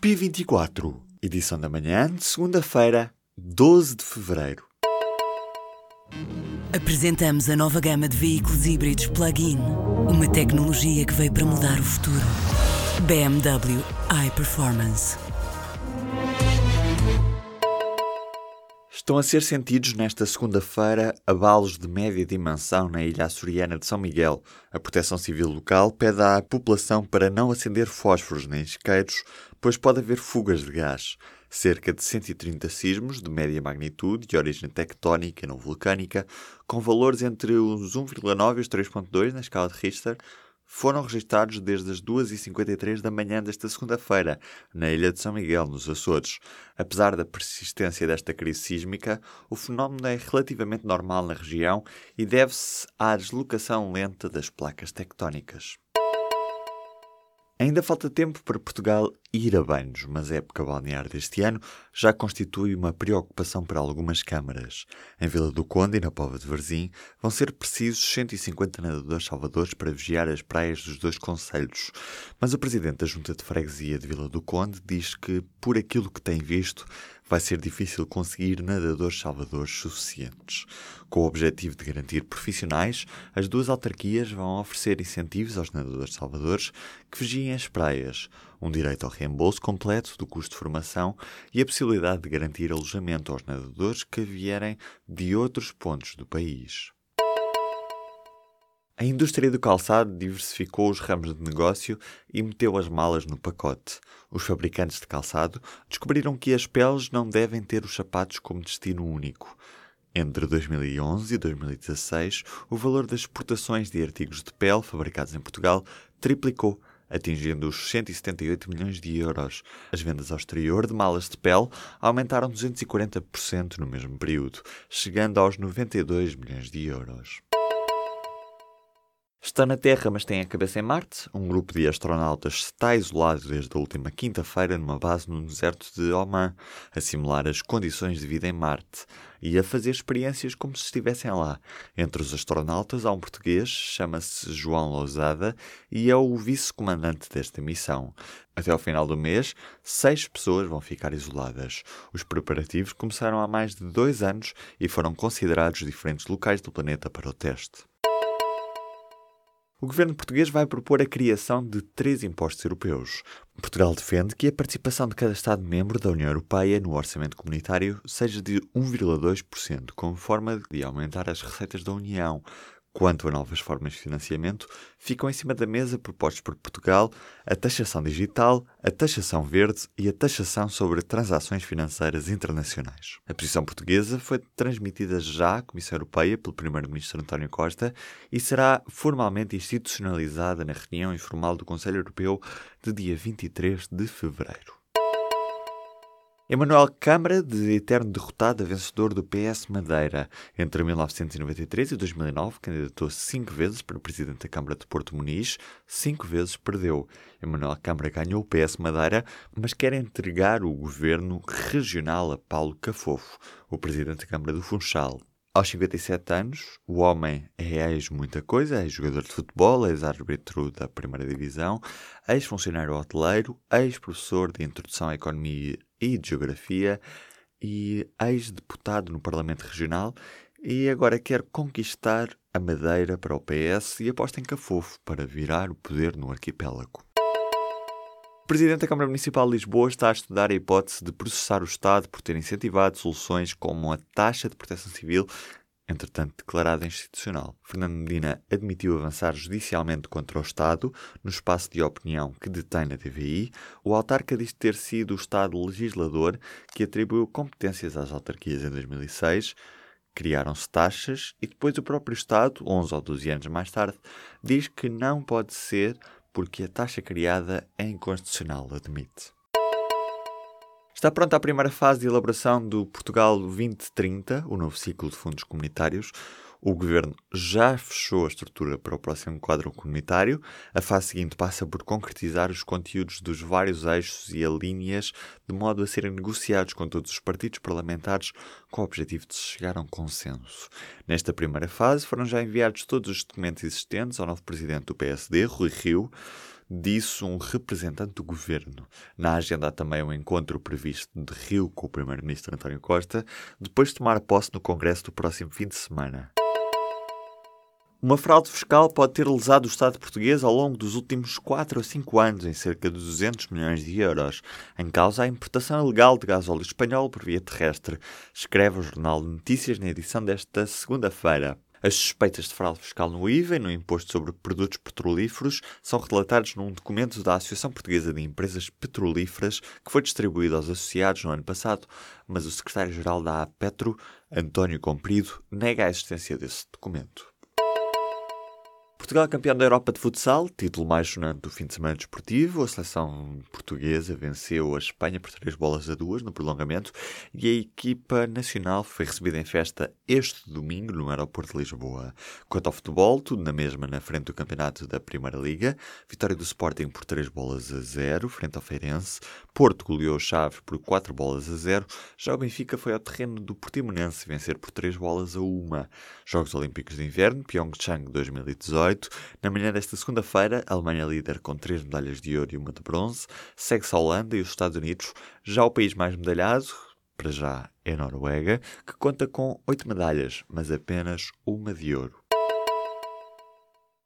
P24, edição da manhã de segunda-feira, 12 de fevereiro. Apresentamos a nova gama de veículos híbridos plug-in. Uma tecnologia que veio para mudar o futuro. BMW iPerformance. Estão a ser sentidos nesta segunda-feira abalos de média dimensão na ilha açoriana de São Miguel. A Proteção Civil local pede à população para não acender fósforos nem isqueiros, pois pode haver fugas de gás. Cerca de 130 sismos de média magnitude de origem tectónica e não vulcânica, com valores entre os 1,9 e os 3,2 na escala de Richter, foram registados desde as 2h53 da manhã desta segunda-feira, na ilha de São Miguel, nos Açores. Apesar da persistência desta crise sísmica, o fenómeno é relativamente normal na região e deve-se à deslocação lenta das placas tectónicas. Ainda falta tempo para Portugal ir a banhos, mas a época balnear deste ano já constitui uma preocupação para algumas câmaras. Em Vila do Conde e na Pova de Varzim vão ser precisos 150 nadadores salvadores para vigiar as praias dos dois conselhos. Mas o presidente da Junta de Freguesia de Vila do Conde diz que, por aquilo que tem visto, vai ser difícil conseguir nadadores salvadores suficientes. Com o objetivo de garantir profissionais, as duas autarquias vão oferecer incentivos aos nadadores salvadores que vigiem as praias, um direito ao reembolso completo do custo de formação e a possibilidade de garantir alojamento aos nadadores que vierem de outros pontos do país. A indústria do calçado diversificou os ramos de negócio e meteu as malas no pacote. Os fabricantes de calçado descobriram que as peles não devem ter os sapatos como destino único. Entre 2011 e 2016, o valor das exportações de artigos de pele fabricados em Portugal triplicou, atingindo os 178 milhões de euros. As vendas ao exterior de malas de pele aumentaram 240% no mesmo período, chegando aos 92 milhões de euros. Está na Terra, mas tem a cabeça em Marte. Um grupo de astronautas está isolado desde a última quinta-feira numa base no deserto de Oman, a simular as condições de vida em Marte e a fazer experiências como se estivessem lá. Entre os astronautas há um português, chama-se João Lousada e é o vice-comandante desta missão. Até ao final do mês, seis pessoas vão ficar isoladas. Os preparativos começaram há mais de dois anos e foram considerados diferentes locais do planeta para o teste. O governo português vai propor a criação de três impostos europeus. Portugal defende que a participação de cada Estado-membro da União Europeia no orçamento comunitário seja de 1,2%, como forma de aumentar as receitas da União, Quanto a novas formas de financiamento, ficam em cima da mesa propostos por Portugal a taxação digital, a taxação verde e a taxação sobre transações financeiras internacionais. A posição portuguesa foi transmitida já à Comissão Europeia pelo Primeiro-Ministro António Costa e será formalmente institucionalizada na reunião informal do Conselho Europeu de dia 23 de fevereiro. Emanuel Câmara, de eterno derrotado, vencedor do PS Madeira. Entre 1993 e 2009, candidatou-se cinco vezes para presidente da Câmara de Porto Muniz, cinco vezes perdeu. Emanuel Câmara ganhou o PS Madeira, mas quer entregar o governo regional a Paulo Cafofo, o presidente da Câmara do Funchal. Aos 57 anos, o homem é ex-muita coisa, ex-jogador de futebol, ex-árbitro da primeira divisão, ex-funcionário hoteleiro, ex-professor de introdução à economia e de geografia e ex-deputado no Parlamento Regional e agora quer conquistar a Madeira para o PS e aposta em Cafofo para virar o poder no arquipélago. Presidente da Câmara Municipal de Lisboa está a estudar a hipótese de processar o Estado por ter incentivado soluções como a taxa de proteção civil, entretanto declarada institucional. Fernando Medina admitiu avançar judicialmente contra o Estado no espaço de opinião que detém na TVI. O autarca diz ter sido o Estado legislador que atribuiu competências às autarquias em 2006 criaram-se taxas e depois o próprio Estado, 11 ou 12 anos mais tarde, diz que não pode ser porque a taxa criada é inconstitucional, admite. Está pronta a primeira fase de elaboração do Portugal 2030, o novo ciclo de fundos comunitários. O governo já fechou a estrutura para o próximo quadro comunitário. A fase seguinte passa por concretizar os conteúdos dos vários eixos e alíneas, de modo a serem negociados com todos os partidos parlamentares, com o objetivo de chegar a um consenso. Nesta primeira fase, foram já enviados todos os documentos existentes ao novo presidente do PSD, Rui Rio. disse um representante do governo. Na agenda há também um encontro previsto de Rio com o primeiro-ministro António Costa, depois de tomar posse no Congresso do próximo fim de semana. Uma fraude fiscal pode ter lesado o Estado português ao longo dos últimos 4 ou 5 anos em cerca de 200 milhões de euros. Em causa a importação ilegal de gás óleo espanhol por via terrestre, escreve o Jornal de Notícias na edição desta segunda-feira. As suspeitas de fraude fiscal no IVA e no Imposto sobre Produtos Petrolíferos são relatados num documento da Associação Portuguesa de Empresas Petrolíferas que foi distribuído aos associados no ano passado, mas o secretário-geral da APetro, António Comprido, nega a existência desse documento. Portugal campeão da Europa de futsal, título mais sonante do fim de semana desportivo. A seleção portuguesa venceu a Espanha por três bolas a duas no prolongamento e a equipa nacional foi recebida em festa este domingo no aeroporto de Lisboa. Quanto ao futebol, tudo na mesma na frente do campeonato da Primeira Liga. Vitória do Sporting por três bolas a zero frente ao Feirense. Porto goleou Chaves por quatro bolas a zero. Já o Benfica foi ao terreno do Portimonense vencer por três bolas a uma. Jogos Olímpicos de Inverno, Pyeongchang 2018. Na manhã desta segunda-feira, a Alemanha líder com três medalhas de ouro e uma de bronze, segue-se a Holanda e os Estados Unidos. Já o país mais medalhado, para já, é a Noruega, que conta com oito medalhas, mas apenas uma de ouro.